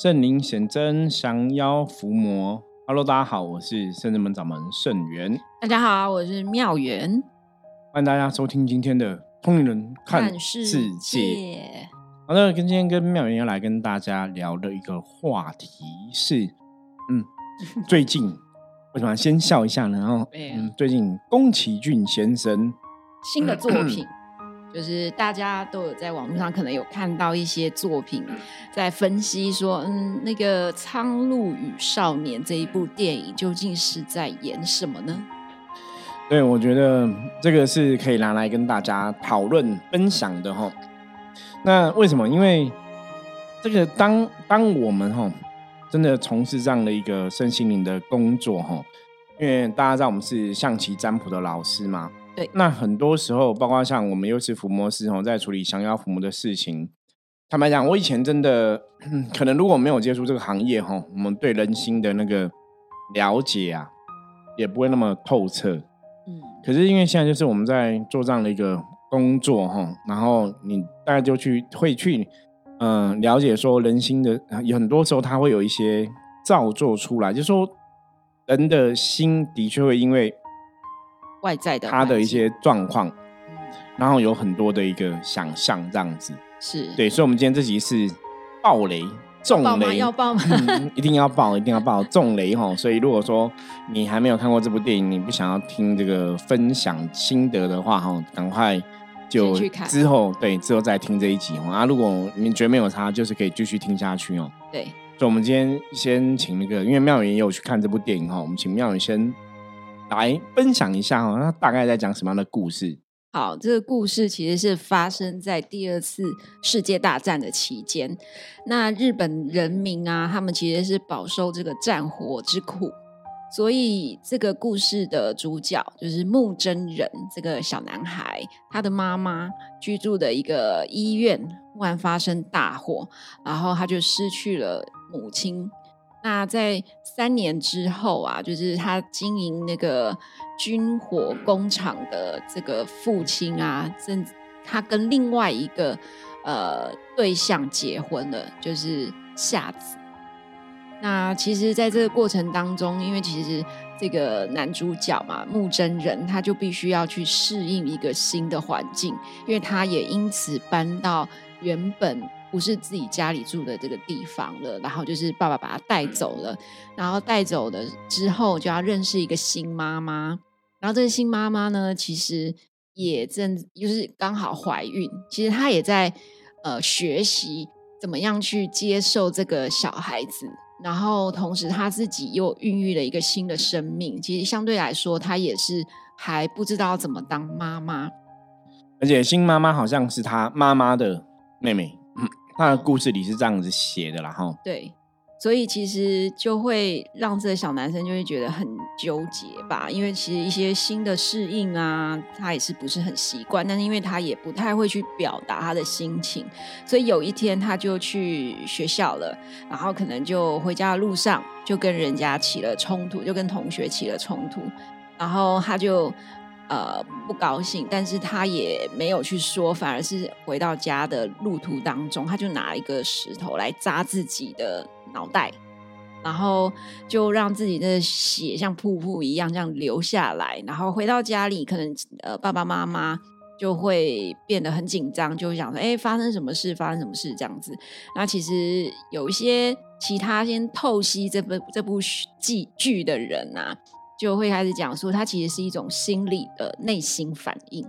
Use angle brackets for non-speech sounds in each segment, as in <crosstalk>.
圣灵显真，降妖伏魔。Hello，大家好，我是圣人门掌门圣元。大家好，我是妙元。欢迎大家收听今天的《通灵人看世界》。好的，跟今天跟妙元要来跟大家聊的一个话题是，嗯，<laughs> 最近为什么先笑一下呢？然后，嗯，最近宫崎骏先生新的作品。就是大家都有在网络上可能有看到一些作品，在分析说，嗯，那个《苍鹭与少年》这一部电影究竟是在演什么呢？对，我觉得这个是可以拿来跟大家讨论分享的哈。那为什么？因为这个当当我们哈真的从事这样的一个身心灵的工作哈，因为大家知道我们是象棋占卜的老师嘛。对，那很多时候，包括像我们又是伏魔师哦，在处理降妖伏魔的事情。坦白讲，我以前真的可能如果没有接触这个行业哈，我们对人心的那个了解啊，也不会那么透彻。嗯，可是因为现在就是我们在做这样的一个工作哈，然后你大概就去会去嗯了解说人心的，有很多时候他会有一些造作出来，就说人的心的确会因为。外在的他的一些状况，然后有很多的一个想象，这样子是对，所以，我们今天这集是暴雷，重雷要爆吗？一定要爆，一定要爆，<laughs> 重雷哈！所以，如果说你还没有看过这部电影，你不想要听这个分享心得的话哈，赶快就之后对之后再听这一集哈。啊，如果你觉得没有差，就是可以继续听下去哦。对，所以，我们今天先请那个，因为妙云也有去看这部电影哈，我们请妙云先。来分享一下哈，那大概在讲什么样的故事？好，这个故事其实是发生在第二次世界大战的期间。那日本人民啊，他们其实是饱受这个战火之苦，所以这个故事的主角就是木真人这个小男孩，他的妈妈居住的一个医院忽然发生大火，然后他就失去了母亲。那在三年之后啊，就是他经营那个军火工厂的这个父亲啊，正他跟另外一个呃对象结婚了，就是夏子。那其实，在这个过程当中，因为其实这个男主角嘛，木真人，他就必须要去适应一个新的环境，因为他也因此搬到原本。不是自己家里住的这个地方了，然后就是爸爸把他带走了，然后带走了之后就要认识一个新妈妈，然后这个新妈妈呢，其实也正就是刚好怀孕，其实她也在呃学习怎么样去接受这个小孩子，然后同时她自己又孕育了一个新的生命，其实相对来说她也是还不知道怎么当妈妈，而且新妈妈好像是她妈妈的妹妹。他的故事里是这样子写的啦，哈。对，所以其实就会让这个小男生就会觉得很纠结吧，因为其实一些新的适应啊，他也是不是很习惯，但是因为他也不太会去表达他的心情，所以有一天他就去学校了，然后可能就回家的路上就跟人家起了冲突，就跟同学起了冲突，然后他就。呃，不高兴，但是他也没有去说，反而是回到家的路途当中，他就拿一个石头来扎自己的脑袋，然后就让自己的血像瀑布一样这样流下来，然后回到家里，可能呃爸爸妈妈就会变得很紧张，就会想说，哎，发生什么事？发生什么事？这样子。那其实有一些其他先透析这部这部剧剧的人啊。就会开始讲述，它其实是一种心理的内心反应。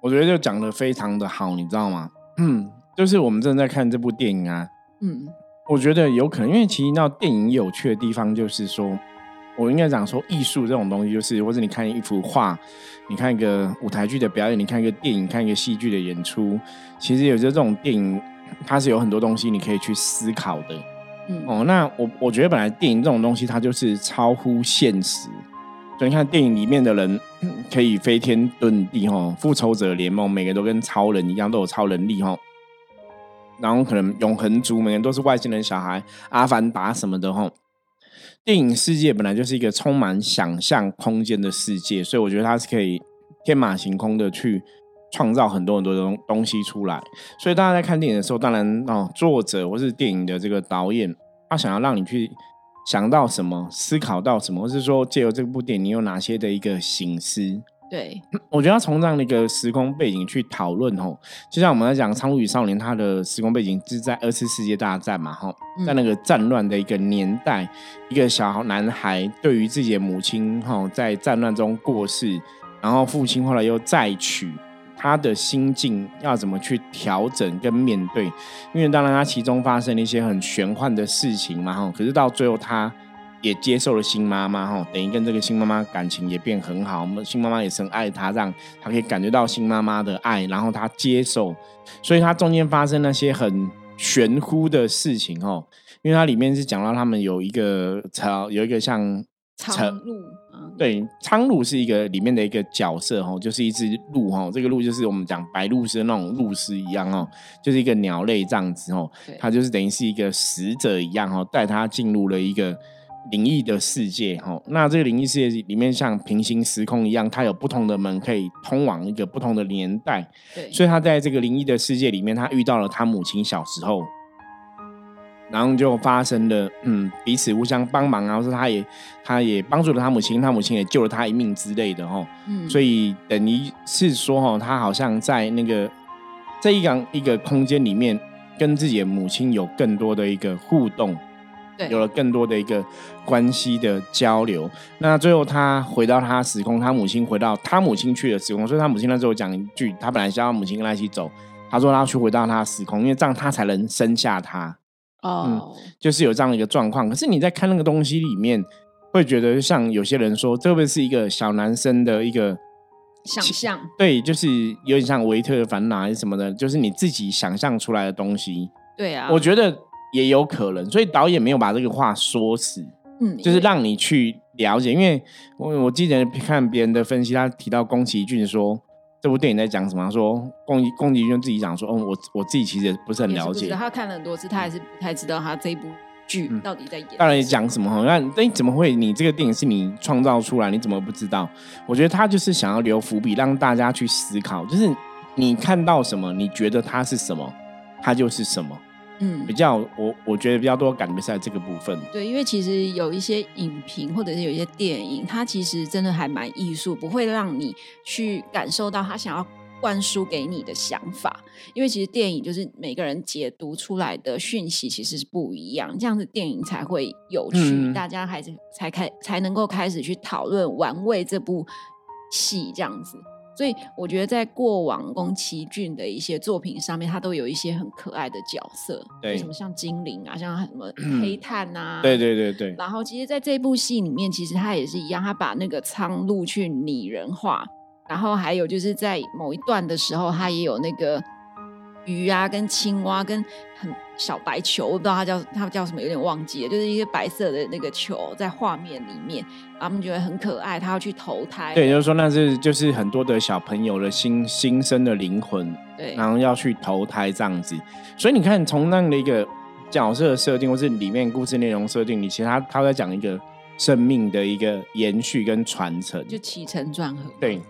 我觉得就讲的非常的好，你知道吗？嗯，<clears throat> 就是我们正在看这部电影啊。嗯，我觉得有可能，因为其实那电影有趣的地方就是说，我应该讲说，艺术这种东西，就是或者你看一幅画，你看一个舞台剧的表演，你看一个电影，看一个戏剧的演出，其实有些这种电影，它是有很多东西你可以去思考的。哦，那我我觉得本来电影这种东西，它就是超乎现实。所以你看电影里面的人 <clears throat> 可以飞天遁地哈，复仇者联盟每个人都跟超人一样，都有超能力哈。然后可能永恒族每个人都是外星人小孩，阿凡达什么的哈。电影世界本来就是一个充满想象空间的世界，所以我觉得它是可以天马行空的去创造很多很多的东东西出来。所以大家在看电影的时候，当然哦，作者或是电影的这个导演，他想要让你去想到什么，思考到什么，或是说借由这部电影，你有哪些的一个醒思。对，我觉得从这样的一个时空背景去讨论哦，就像我们在讲《苍鹭与少年》，它的时空背景是在二次世界大战嘛，吼，在那个战乱的一个年代，一个小男孩对于自己的母亲哈在战乱中过世，然后父亲后来又再娶，他的心境要怎么去调整跟面对？因为当然他其中发生了一些很玄幻的事情嘛，哈，可是到最后他。也接受了新妈妈哈，等于跟这个新妈妈感情也变很好。我们新妈妈也很爱他，让他可以感觉到新妈妈的爱，然后他接受。所以他中间发生那些很玄乎的事情哦，因为它里面是讲到他们有一个朝有一个像苍鹭，对，苍鹭是一个里面的一个角色哈，就是一只鹿哈，这个鹿就是我们讲白鹭鸶那种鹭鸶一样哦，就是一个鸟类这样子哦，它就是等于是一个使者一样哦，带它进入了一个。灵异的世界，哈，那这个灵异世界里面像平行时空一样，它有不同的门可以通往一个不同的年代。对，所以他在这个灵异的世界里面，他遇到了他母亲小时候，然后就发生了，嗯，彼此互相帮忙，然后说他也他也帮助了他母亲，他母亲也救了他一命之类的，哈。嗯，所以等于是说，哈，他好像在那个这一个一个空间里面，跟自己的母亲有更多的一个互动。对有了更多的一个关系的交流，那最后他回到他时空，他母亲回到他母亲去的时空，所以他母亲那时候讲一句，他本来想要母亲跟他一起走，他说他要去回到他的时空，因为这样他才能生下他。哦，就是有这样的一个状况。可是你在看那个东西里面，会觉得像有些人说，这会不会是一个小男生的一个想象？对，就是有点像维特的烦恼还是什么的，就是你自己想象出来的东西。对啊，我觉得。也有可能，所以导演没有把这个话说死，嗯，就是让你去了解。因为我我记得看别人的分析，他提到宫崎骏说这部电影在讲什么，说宫宫崎骏自己讲说，哦，我我自己其实不是很了解，他看了很多次，他还是不太知道他这部剧到底在演。当然讲什么哈，那那你怎么会？你这个电影是你创造出来，你怎么不知道？我觉得他就是想要留伏笔，让大家去思考，就是你看到什么，你觉得它是什么，它就是什么。嗯，比较我我觉得比较多感觉在这个部分。对，因为其实有一些影评或者是有一些电影，它其实真的还蛮艺术，不会让你去感受到他想要灌输给你的想法。因为其实电影就是每个人解读出来的讯息其实是不一样，这样子电影才会有趣，大家还是才开才能够开始去讨论玩味这部戏这样子。所以我觉得，在过往宫崎骏的一些作品上面，他都有一些很可爱的角色，对，什么像精灵啊，像什么 <clears throat> 黑炭啊，对对对对。然后，其实在这部戏里面，其实他也是一样，他把那个苍鹭去拟人化，然后还有就是在某一段的时候，他也有那个。鱼啊，跟青蛙，跟很小白球，我不知道它叫它叫什么，有点忘记了，就是一些白色的那个球在画面里面，他们觉得很可爱，他要去投胎。对，就是说那是就是很多的小朋友的新新生的灵魂，对，然后要去投胎这样子。所以你看，从那样的一个角色设定，或是里面故事内容设定，你其实他他在讲一个生命的一个延续跟传承，就起承转合。对，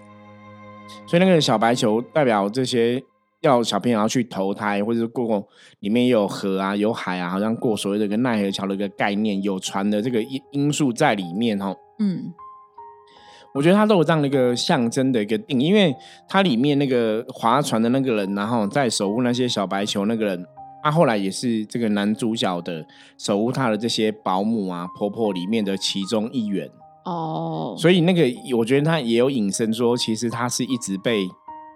所以那个小白球代表这些。要小朋友要去投胎，或者是过里面有河啊，有海啊，好像过所谓的一个奈何桥的一个概念，有船的这个因因素在里面哦。嗯，我觉得它都有这样的一个象征的一个定，因为它里面那个划船的那个人，然后在守护那些小白球那个人，他后来也是这个男主角的守护他的这些保姆啊、婆婆里面的其中一员哦。所以那个我觉得他也有引申说，其实他是一直被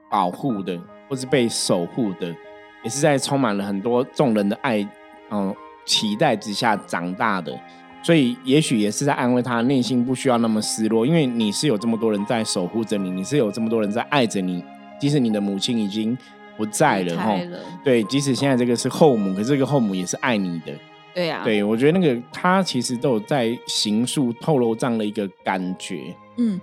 保护的。或是被守护的，也是在充满了很多众人的爱，嗯，期待之下长大的，所以也许也是在安慰他内心不需要那么失落，因为你是有这么多人在守护着你，你是有这么多人在爱着你，即使你的母亲已经不在了，哈，对，即使现在这个是后母，可是这个后母也是爱你的，对呀，对我觉得那个他其实都有在形塑透露这样的一个感觉，嗯，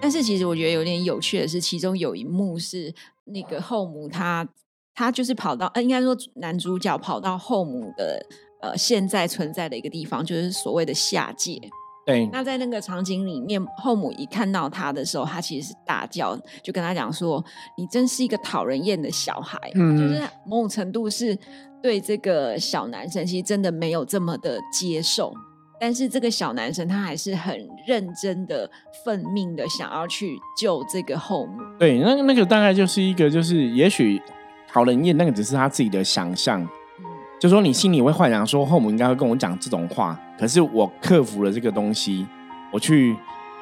但是其实我觉得有点有趣的是，其中有一幕是。那个后母，他他就是跑到，呃，应该说男主角跑到后母的呃现在存在的一个地方，就是所谓的下界。对。那在那个场景里面，后母一看到他的时候，他其实是大叫，就跟他讲说：“你真是一个讨人厌的小孩。”嗯，就是某种程度是对这个小男生，其实真的没有这么的接受。但是这个小男生他还是很认真的、奋命的想要去救这个后母。对，那那个大概就是一个，就是也许讨人厌，那个只是他自己的想象。嗯，就说你心里会幻想说后母应该会跟我讲这种话，可是我克服了这个东西，我去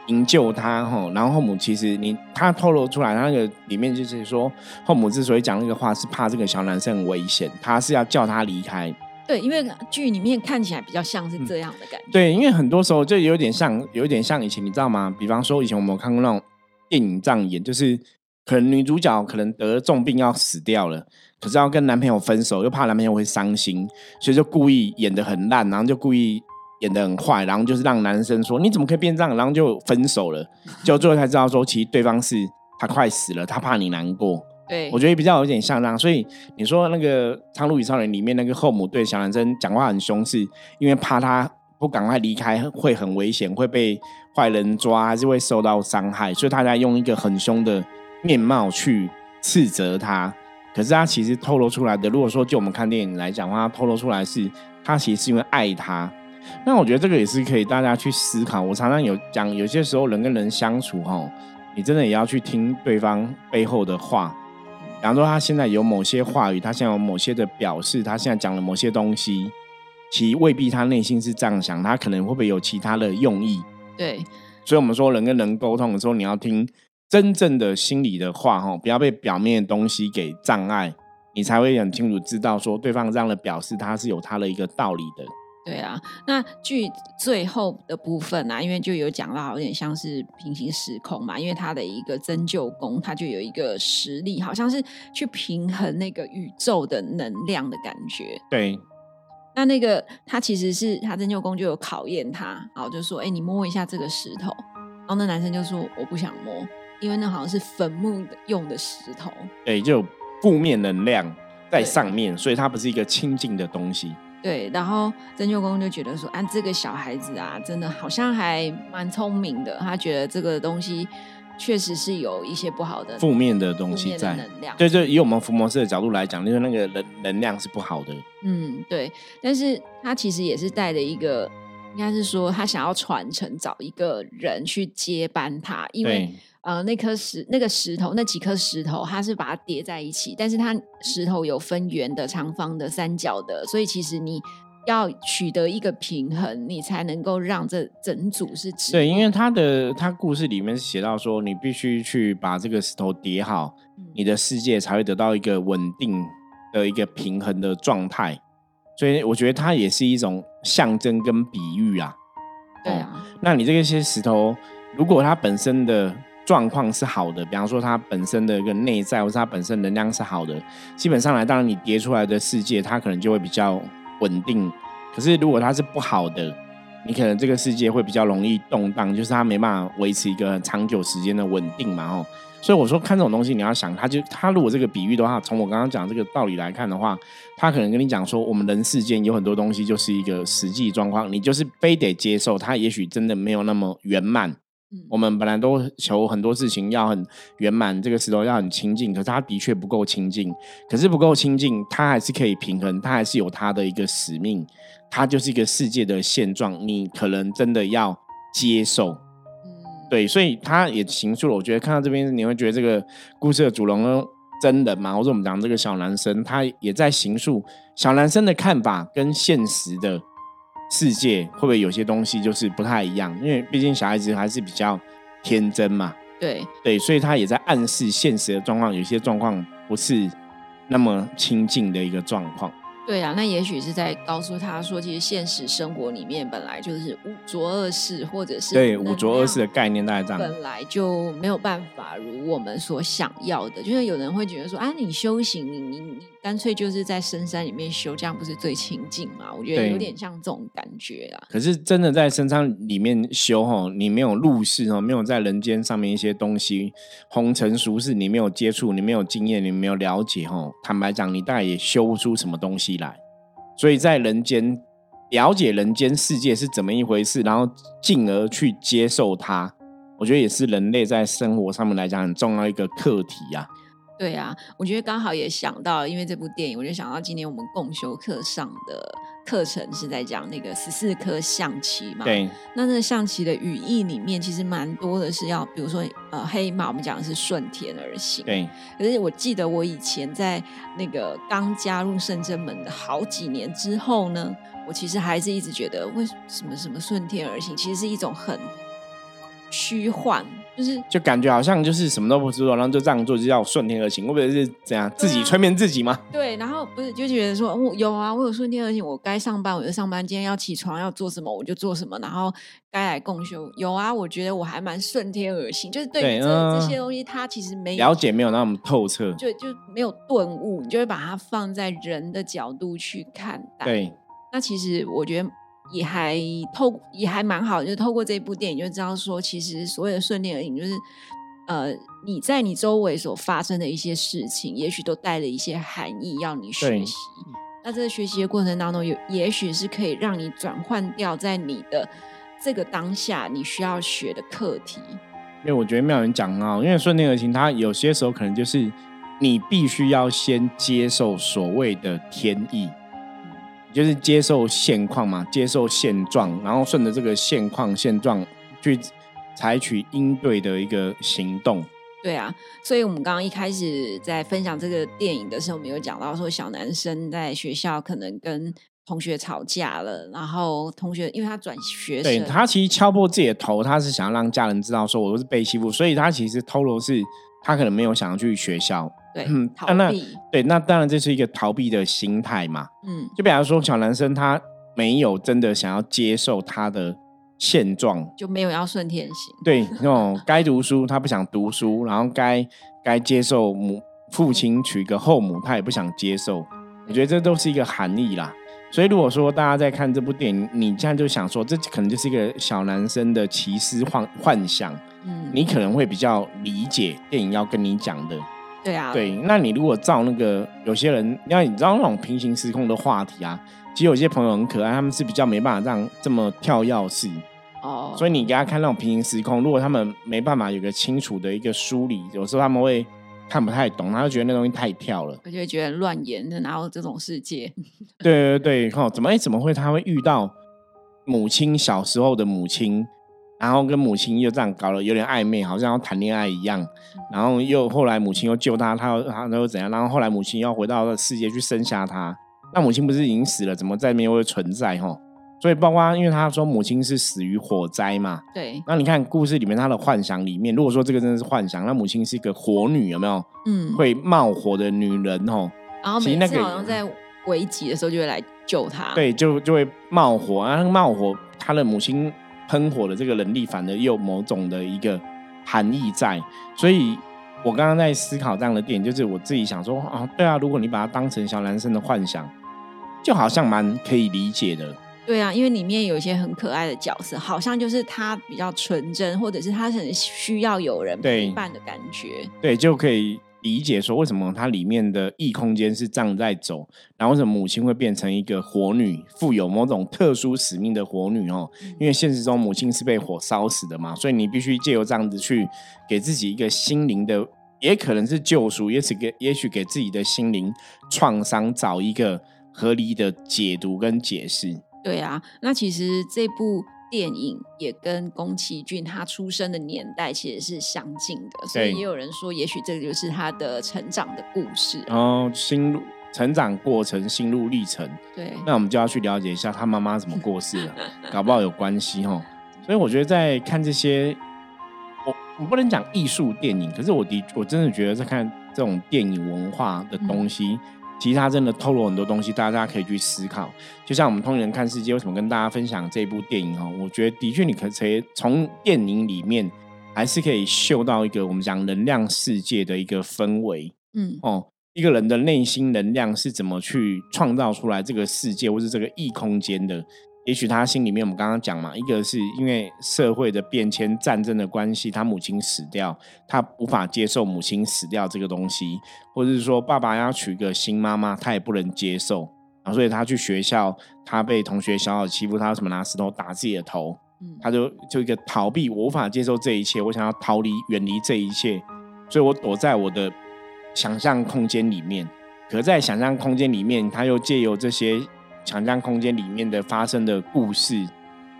营救他哈。然后后母其实你他透露出来，他那个里面就是说后母之所以讲那个话，是怕这个小男生很危险，他是要叫他离开。对，因为剧里面看起来比较像是这样的感觉。对，因为很多时候就有点像，有点像以前，你知道吗？比方说以前我们看过那种电影这样演，就是可能女主角可能得了重病要死掉了，可是要跟男朋友分手，又怕男朋友会伤心，所以就故意演的很烂，然后就故意演的很坏，然后就是让男生说你怎么可以变这样，然后就分手了，就最后才知道说其实对方是他快死了，他怕你难过。对，我觉得比较有点像那样，所以你说那个《苍鹭与超人》里面那个后母对小男生讲话很凶，是因为怕他不赶快离开会很危险，会被坏人抓，还是会受到伤害，所以他在用一个很凶的面貌去斥责他。可是他其实透露出来的，如果说就我们看电影来讲的话，透露出来是他其实是因为爱他。那我觉得这个也是可以大家去思考。我常常有讲，有些时候人跟人相处，哈，你真的也要去听对方背后的话。比方说，他现在有某些话语，他现在有某些的表示，他现在讲了某些东西，其实未必他内心是这样想，他可能会不会有其他的用意？对，所以，我们说人跟人沟通的时候，你要听真正的心里的话，哈，不要被表面的东西给障碍，你才会很清楚知道说对方这样的表示，他是有他的一个道理的。对啊，那剧最后的部分啊，因为就有讲到有点像是平行时空嘛，因为他的一个针灸功，他就有一个实力，好像是去平衡那个宇宙的能量的感觉。对，那那个他其实是他针灸功就有考验他，然后就说：“哎，你摸一下这个石头。”然后那男生就说：“我不想摸，因为那好像是坟墓用的石头。”对，就有负面能量在上面，所以它不是一个清净的东西。对，然后针灸公就觉得说，啊，这个小孩子啊，真的好像还蛮聪明的。他觉得这个东西确实是有一些不好的、负面的东西在能量。对，就以我们伏魔师的角度来讲，就是那个能能量是不好的。嗯，对。但是他其实也是带着一个，应该是说他想要传承，找一个人去接班他，因为。呃，那颗石那个石头，那几颗石头，它是把它叠在一起，但是它石头有分圆的、长方的、三角的，所以其实你要取得一个平衡，你才能够让这整组是直。对，因为他的他故事里面写到说，你必须去把这个石头叠好，你的世界才会得到一个稳定的一个平衡的状态。所以我觉得它也是一种象征跟比喻啊。对啊，那你这些石头，如果它本身的状况是好的，比方说它本身的一个内在，或是它本身能量是好的，基本上来，当然你叠出来的世界，它可能就会比较稳定。可是如果它是不好的，你可能这个世界会比较容易动荡，就是它没办法维持一个长久时间的稳定嘛。哦，所以我说看这种东西，你要想，它就它如果这个比喻的话，从我刚刚讲这个道理来看的话，它可能跟你讲说，我们人世间有很多东西就是一个实际状况，你就是非得接受它，也许真的没有那么圆满。我们本来都求很多事情要很圆满，这个石头要很清净，可是它的确不够清净。可是不够清净，它还是可以平衡，它还是有它的一个使命，它就是一个世界的现状。你可能真的要接受，嗯，对，所以他也形塑了。我觉得看到这边，你会觉得这个故事的主人公真的嘛？或者我们讲这个小男生，他也在形塑小男生的看法跟现实的。世界会不会有些东西就是不太一样？因为毕竟小孩子还是比较天真嘛。对对，所以他也在暗示现实的状况，有些状况不是那么亲近的一个状况。对啊，那也许是在告诉他说，其实现实生活里面本来就是五浊恶世，或者是对五浊恶世的概念大概这样，本来就没有办法如我们所想要的。就是有人会觉得说，啊，你修行，你你你干脆就是在深山里面修，这样不是最清净吗？我觉得有点像这种感觉啊。可是真的在深山里面修哈，你没有入世哦，没有在人间上面一些东西红尘俗世，你没有接触，你没有经验，你没有了解哈。坦白讲，你大概也修不出什么东西。来，所以在人间了解人间世界是怎么一回事，然后进而去接受它，我觉得也是人类在生活上面来讲很重要一个课题呀。对啊，我觉得刚好也想到，因为这部电影，我就想到今年我们共修课上的课程是在讲那个十四颗象棋嘛。对。那那个象棋的语义里面，其实蛮多的是要，比如说呃黑马，我们讲的是顺天而行。对。可是我记得我以前在那个刚加入圣真门的好几年之后呢，我其实还是一直觉得，为什么什么顺天而行，其实是一种很虚幻。就是就感觉好像就是什么都不知道，然后就这样做就叫顺天而行，会不会是怎样自己催眠自己吗？<laughs> 对，然后不是就觉得说，我有啊，我有顺天而行，我该上班我就上班，今天要起床要做什么我就做什么，然后该来共修有啊，我觉得我还蛮顺天而行，就是对这这些东西，它其实没了解没有那么透彻，就就没有顿悟，你就会把它放在人的角度去看待。对，那其实我觉得。也还透也还蛮好，就是透过这部电影就知道说，其实所谓的顺天而行，就是呃你在你周围所发生的一些事情，也许都带了一些含义要你学习。那这个学习的过程当中，有也许是可以让你转换掉在你的这个当下你需要学的课题。因为我觉得妙人讲啊，因为顺天而行，它有些时候可能就是你必须要先接受所谓的天意。就是接受现况嘛，接受现状，然后顺着这个现况现状去采取应对的一个行动。对啊，所以我们刚刚一开始在分享这个电影的时候，我们有讲到说，小男生在学校可能跟同学吵架了，然后同学因为他转学，对他其实敲破自己的头，他是想要让家人知道说我都是被欺负，所以他其实透露是他可能没有想要去学校。对，嗯，那对，那当然这是一个逃避的心态嘛。嗯，就比方说小男生他没有真的想要接受他的现状，就没有要顺天行。对，那种该读书他不想读书，然后该该接受母父亲娶个后母，他也不想接受。我觉得这都是一个含义啦。所以如果说大家在看这部电影，你这样就想说，这可能就是一个小男生的奇思幻幻想，嗯，你可能会比较理解电影要跟你讲的。对啊，对，那你如果照那个有些人，因为你知道那种平行时空的话题啊，其实有些朋友很可爱，他们是比较没办法这样这么跳跃式哦，所以你给他看那种平行时空，如果他们没办法有个清楚的一个梳理，有时候他们会看不太懂，他就觉得那东西太跳了，而且觉得乱演的，然后这种世界？对对对，看怎么哎怎么会他会遇到母亲小时候的母亲？然后跟母亲又这样搞了，有点暧昧，好像要谈恋爱一样。然后又后来母亲又救他，他他又怎样？然后后来母亲要回到世界去生下他，那母亲不是已经死了？怎么在面会存在？哈，所以包括因为他说母亲是死于火灾嘛。对。那你看故事里面他的幻想里面，如果说这个真的是幻想，那母亲是一个火女，有没有？嗯。会冒火的女人，哦。然后每次好像在危急的时候就会来救他。对，就就会冒火啊！冒火，他的母亲。喷火的这个能力，反而有某种的一个含义在，所以我刚刚在思考这样的电影，就是我自己想说啊，对啊，如果你把它当成小男生的幻想，就好像蛮可以理解的。对啊，因为里面有一些很可爱的角色，好像就是他比较纯真，或者是他很需要有人陪伴的感觉，对，就可以。理解说为什么它里面的异空间是这样在走，然后为什么母亲会变成一个火女，富有某种特殊使命的火女哦？因为现实中母亲是被火烧死的嘛，所以你必须借由这样子去给自己一个心灵的，也可能是救赎，也许给也许给自己的心灵创伤找一个合理的解读跟解释。对啊，那其实这部。电影也跟宫崎骏他出生的年代其实是相近的，所以也有人说，也许这就是他的成长的故事哦，心路成长过程、心路历程。对，那我们就要去了解一下他妈妈怎么过世了，搞不好有关系哈。所以我觉得在看这些，我我不能讲艺术电影，可是我的我真的觉得在看这种电影文化的东西。其实他真的透露很多东西，大家可以去思考。就像我们通人看世界，为什么跟大家分享这部电影哦？我觉得的确，你可以从电影里面还是可以嗅到一个我们讲能量世界的一个氛围。嗯，哦，一个人的内心能量是怎么去创造出来这个世界，或是这个异空间的。也许他心里面，我们刚刚讲嘛，一个是因为社会的变迁、战争的关系，他母亲死掉，他无法接受母亲死掉这个东西，或者是说爸爸要娶个新妈妈，他也不能接受。然后所以他去学校，他被同学小小欺负，他为什么拿石头打自己的头？嗯，他就就一个逃避，我无法接受这一切，我想要逃离、远离这一切，所以我躲在我的想象空间里面。可在想象空间里面，他又借由这些想象空间里面的发生的故事，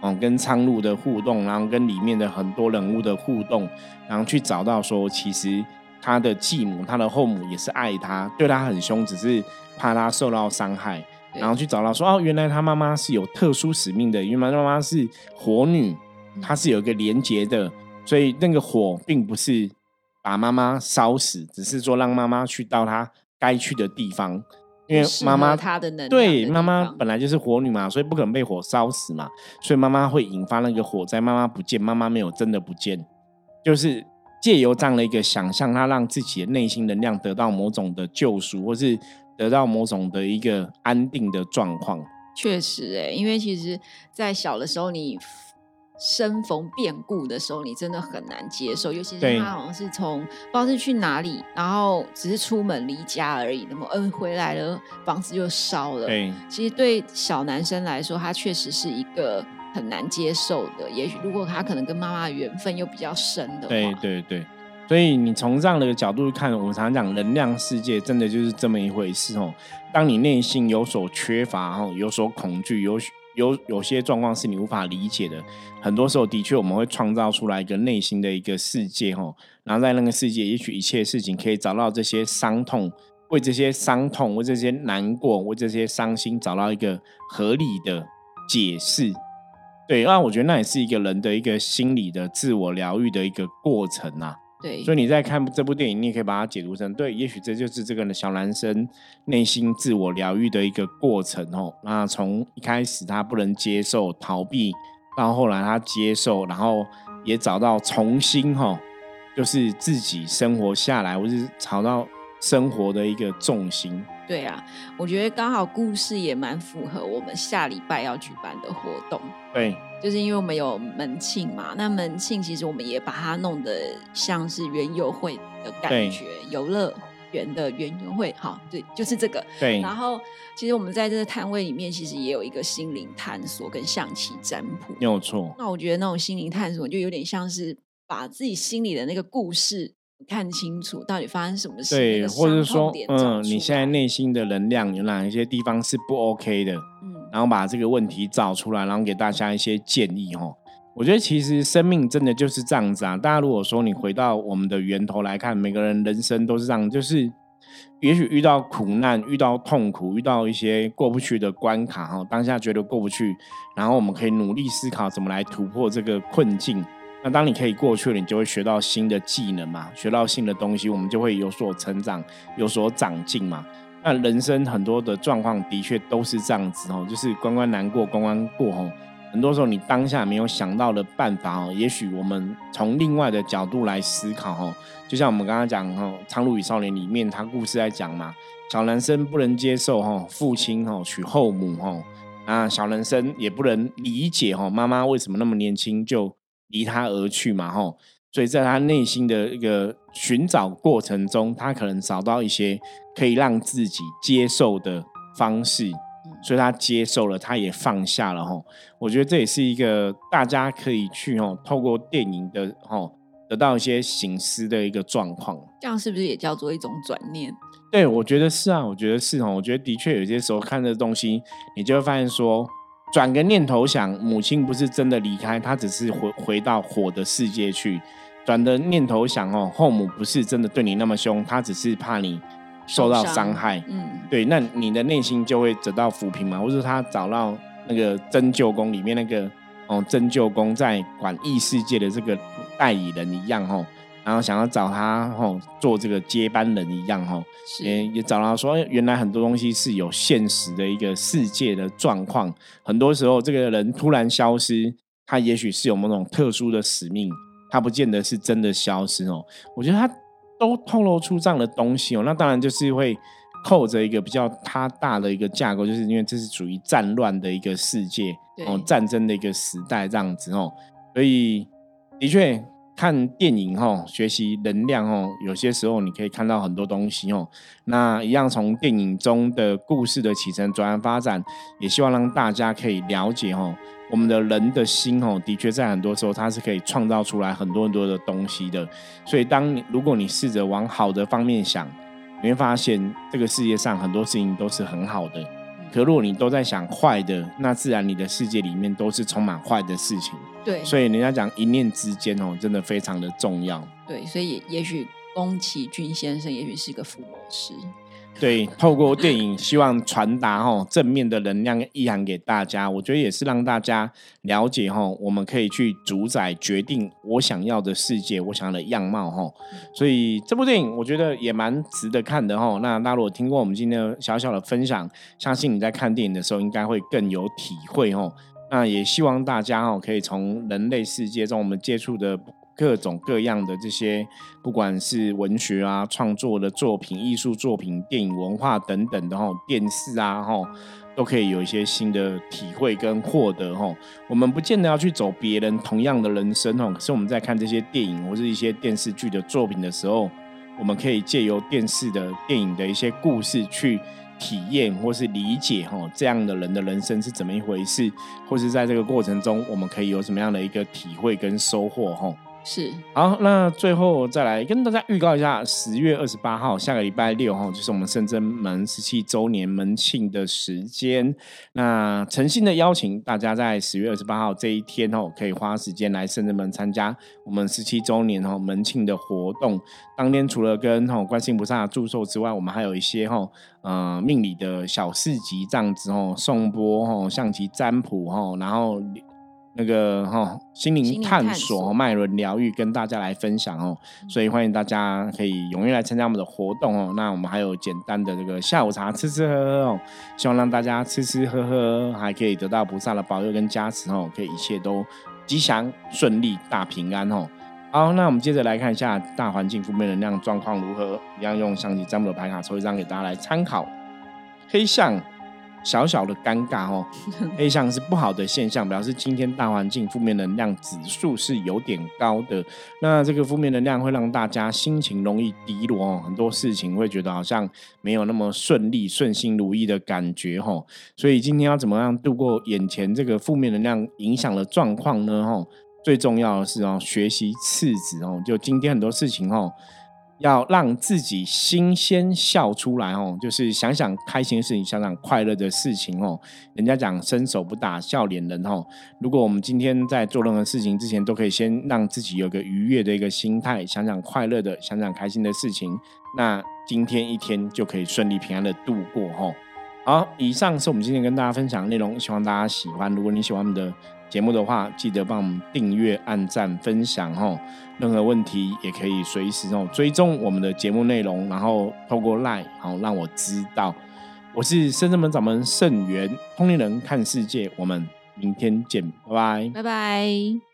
嗯，跟苍鹭的互动，然后跟里面的很多人物的互动，然后去找到说，其实他的继母、他的后母也是爱他，对他很凶，只是怕他受到伤害，然后去找到说，哦，原来他妈妈是有特殊使命的，原来妈妈是火女，她是有一个连结的，所以那个火并不是把妈妈烧死，只是说让妈妈去到她。该去的地方，因为妈妈她的能对妈妈本来就是火女嘛，所以不可能被火烧死嘛，所以妈妈会引发那个火灾。妈妈不见，妈妈没有真的不见，就是借由这样的一个想象，她让自己的内心能量得到某种的救赎，或是得到某种的一个安定的状况。确实，哎，因为其实，在小的时候你。生逢变故的时候，你真的很难接受，尤其是他好像是从不知道是去哪里，然后只是出门离家而已，那么嗯回来了，房子就烧了。对，其实对小男生来说，他确实是一个很难接受的。也许如果他可能跟妈妈的缘分又比较深的话，对对对。所以你从这样的角度看，我们常讲能量世界真的就是这么一回事哦。当你内心有所缺乏，哦，有所恐惧，有。有有些状况是你无法理解的，很多时候的确我们会创造出来一个内心的一个世界哈，然后在那个世界，也许一切事情可以找到这些伤痛，为这些伤痛，为这些难过，为这些伤心找到一个合理的解释。对，那我觉得那也是一个人的一个心理的自我疗愈的一个过程啊。对，所以你在看这部电影，你也可以把它解读成对，也许这就是这个小男生内心自我疗愈的一个过程哦。那从一开始他不能接受、逃避，到后来他接受，然后也找到重新哈，就是自己生活下来，或是找到生活的一个重心。对啊，我觉得刚好故事也蛮符合我们下礼拜要举办的活动。对。就是因为我们有门庆嘛，那门庆其实我们也把它弄得像是园游会的感觉，游乐园的园游会，好，对，就是这个。对。然后，其实我们在这个摊位里面，其实也有一个心灵探索跟象棋占卜，没有错。那我觉得那种心灵探索就有点像是把自己心里的那个故事看清楚，到底发生什么事，对，或者说，嗯，你现在内心的能量有哪一些地方是不 OK 的？嗯然后把这个问题找出来，然后给大家一些建议哦。我觉得其实生命真的就是这样子啊。大家如果说你回到我们的源头来看，每个人人生都是这样，就是也许遇到苦难、遇到痛苦、遇到一些过不去的关卡哈，当下觉得过不去，然后我们可以努力思考怎么来突破这个困境。那当你可以过去了，你就会学到新的技能嘛，学到新的东西，我们就会有所成长、有所长进嘛。那人生很多的状况的确都是这样子哦，就是关关难过关关过哦。很多时候你当下没有想到的办法哦，也许我们从另外的角度来思考哦。就像我们刚刚讲哦，《苍鹭与少年》里面，他故事在讲嘛，小男生不能接受哦父亲哦娶后母哦，啊小男生也不能理解哦妈妈为什么那么年轻就离他而去嘛吼。所以在他内心的一个寻找过程中，他可能找到一些可以让自己接受的方式，所以他接受了，他也放下了吼。我觉得这也是一个大家可以去哦，透过电影的哈，得到一些醒思的一个状况。这样是不是也叫做一种转念？对，我觉得是啊，我觉得是哦。我觉得的确有些时候看这东西，你就会发现说。转个念头想，母亲不是真的离开，她只是回回到火的世界去。转的念头想哦，后母不是真的对你那么凶，她只是怕你受到伤害。嗯，对，那你的内心就会得到抚平嘛，或者他找到那个真救宫里面那个哦，真救宫在管异世界的这个代理人一样哦。然后想要找他吼做这个接班人一样吼，也也找到说，原来很多东西是有现实的一个世界的状况。很多时候，这个人突然消失，他也许是有某种特殊的使命，他不见得是真的消失哦。我觉得他都透露出这样的东西哦。那当然就是会扣着一个比较他大的一个架构，就是因为这是属于战乱的一个世界哦，战争的一个时代这样子哦。所以的确。看电影哈，学习能量哦，有些时候你可以看到很多东西哦。那一样从电影中的故事的起承转发展，也希望让大家可以了解哦，我们的人的心哦，的确在很多时候它是可以创造出来很多很多的东西的。所以当你如果你试着往好的方面想，你会发现这个世界上很多事情都是很好的。可如果你都在想坏的，那自然你的世界里面都是充满坏的事情。对，所以人家讲一念之间哦，真的非常的重要。对，所以也许宫崎骏先生也许是一个伏魔师。对，透过电影希望传达哈正面的能量意涵给大家，我觉得也是让大家了解哈，我们可以去主宰决定我想要的世界，我想要的样貌哈。所以这部电影我觉得也蛮值得看的哈。那大家如果听过我们今天小小的分享，相信你在看电影的时候应该会更有体会哈。那也希望大家哈可以从人类世界中我们接触的。各种各样的这些，不管是文学啊、创作的作品、艺术作品、电影文化等等的哈，电视啊哈，都可以有一些新的体会跟获得哈。我们不见得要去走别人同样的人生哈，可是我们在看这些电影或是一些电视剧的作品的时候，我们可以借由电视的电影的一些故事去体验或是理解哈，这样的人的人生是怎么一回事，或是在这个过程中，我们可以有什么样的一个体会跟收获哈。是好，那最后再来跟大家预告一下，十月二十八号，下个礼拜六哈，就是我们深圳门十七周年门庆的时间。那诚心的邀请大家在十月二十八号这一天哦，可以花时间来深圳门参加我们十七周年哈门庆的活动。当天除了跟哈观世音菩萨祝寿之外，我们还有一些哈呃命理的小市集这样子哦，颂钵哈象棋占卜哈，然后。那个哈心灵探索、脉轮疗愈，跟大家来分享哦，所以欢迎大家可以踊跃来参加我们的活动哦。那我们还有简单的这个下午茶吃吃喝喝哦，希望让大家吃吃喝喝，还可以得到菩萨的保佑跟加持哦，可以一切都吉祥顺利、大平安哦。好，那我们接着来看一下大环境负面能量状况如何，一样用相机占卜的牌卡抽一张给大家来参考，黑象。小小的尴尬哦，<laughs> A 项是不好的现象，表示今天大环境负面能量指数是有点高的。那这个负面能量会让大家心情容易低落哦，很多事情会觉得好像没有那么顺利、顺心如意的感觉哦。所以今天要怎么样度过眼前这个负面能量影响的状况呢？哦，最重要的是哦，学习次子哦，就今天很多事情哦。要让自己心先笑出来哦，就是想想开心的事情，想想快乐的事情哦。人家讲伸手不打笑脸人哦。如果我们今天在做任何事情之前，都可以先让自己有个愉悦的一个心态，想想快乐的，想想开心的事情，那今天一天就可以顺利平安的度过哦。好，以上是我们今天跟大家分享的内容，希望大家喜欢。如果你喜欢我们的，节目的话，记得帮我们订阅、按赞、分享哦。任何问题也可以随时哦追踪我们的节目内容，然后透过 Line 好让我知道。我是深圳门掌门盛元，通灵人看世界，我们明天见，拜拜，拜拜。